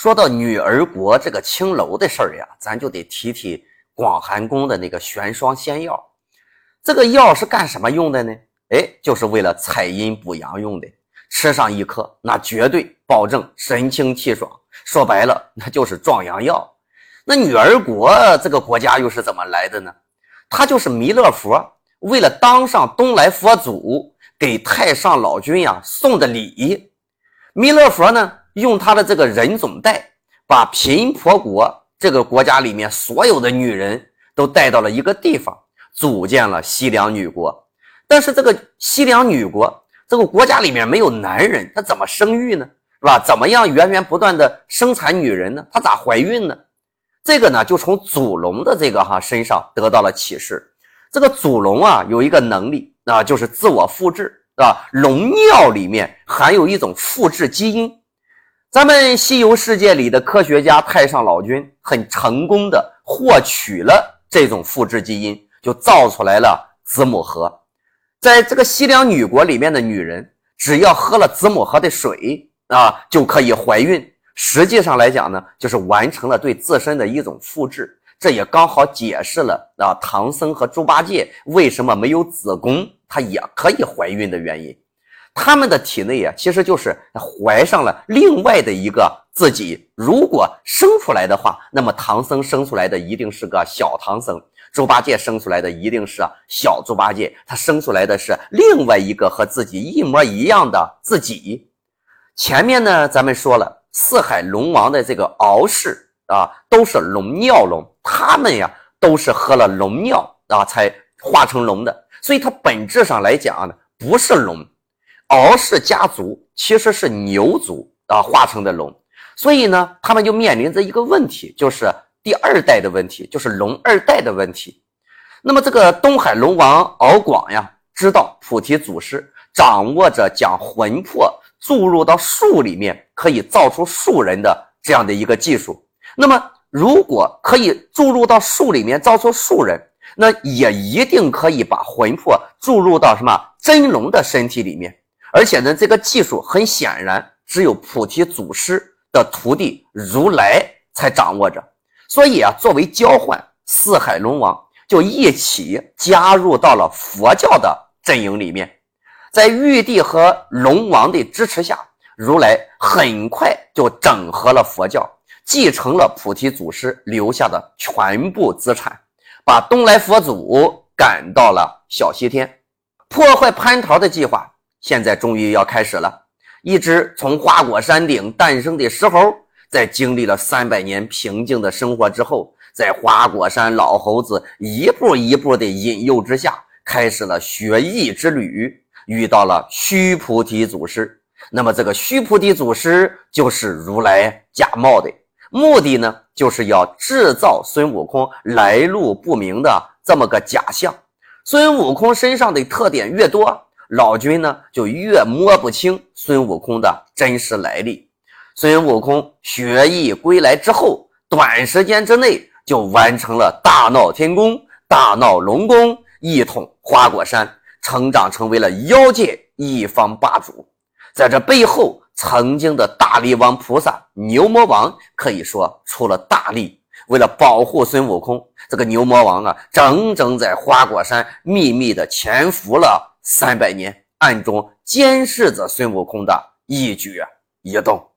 说到女儿国这个青楼的事儿呀，咱就得提提广寒宫的那个玄霜仙药。这个药是干什么用的呢？哎，就是为了采阴补阳用的。吃上一颗，那绝对保证神清气爽。说白了，那就是壮阳药。那女儿国这个国家又是怎么来的呢？它就是弥勒佛为了当上东来佛祖，给太上老君呀送的礼。弥勒佛呢？用他的这个人种带，把频婆国这个国家里面所有的女人都带到了一个地方，组建了西凉女国。但是这个西凉女国这个国家里面没有男人，她怎么生育呢？是吧？怎么样源源不断的生产女人呢？她咋怀孕呢？这个呢，就从祖龙的这个哈身上得到了启示。这个祖龙啊，有一个能力啊，就是自我复制，是吧？龙尿里面含有一种复制基因。咱们西游世界里的科学家太上老君很成功的获取了这种复制基因，就造出来了子母河。在这个西凉女国里面的女人，只要喝了子母河的水啊，就可以怀孕。实际上来讲呢，就是完成了对自身的一种复制。这也刚好解释了啊，唐僧和猪八戒为什么没有子宫，他也可以怀孕的原因。他们的体内啊，其实就是怀上了另外的一个自己。如果生出来的话，那么唐僧生出来的一定是个小唐僧，猪八戒生出来的一定是小猪八戒。他生出来的是另外一个和自己一模一样的自己。前面呢，咱们说了四海龙王的这个敖氏啊，都是龙尿龙，他们呀都是喝了龙尿啊才化成龙的，所以它本质上来讲呢，不是龙。敖氏家族其实是牛族啊化成的龙，所以呢，他们就面临着一个问题，就是第二代的问题，就是龙二代的问题。那么这个东海龙王敖广呀，知道菩提祖师掌握着将魂魄注入到树里面可以造出树人的这样的一个技术。那么如果可以注入到树里面造出树人，那也一定可以把魂魄注入到什么真龙的身体里面。而且呢，这个技术很显然只有菩提祖师的徒弟如来才掌握着，所以啊，作为交换，四海龙王就一起加入到了佛教的阵营里面。在玉帝和龙王的支持下，如来很快就整合了佛教，继承了菩提祖师留下的全部资产，把东来佛祖赶到了小西天，破坏蟠桃的计划。现在终于要开始了。一只从花果山顶诞生的石猴，在经历了三百年平静的生活之后，在花果山老猴子一步一步的引诱之下，开始了学艺之旅，遇到了须菩提祖师。那么，这个须菩提祖师就是如来假冒的，目的呢，就是要制造孙悟空来路不明的这么个假象。孙悟空身上的特点越多。老君呢，就越摸不清孙悟空的真实来历。孙悟空学艺归来之后，短时间之内就完成了大闹天宫、大闹龙宫，一统花果山，成长成为了妖界一方霸主。在这背后，曾经的大力王菩萨牛魔王可以说出了大力，为了保护孙悟空，这个牛魔王啊，整整在花果山秘密的潜伏了。三百年，暗中监视着孙悟空的一举一动。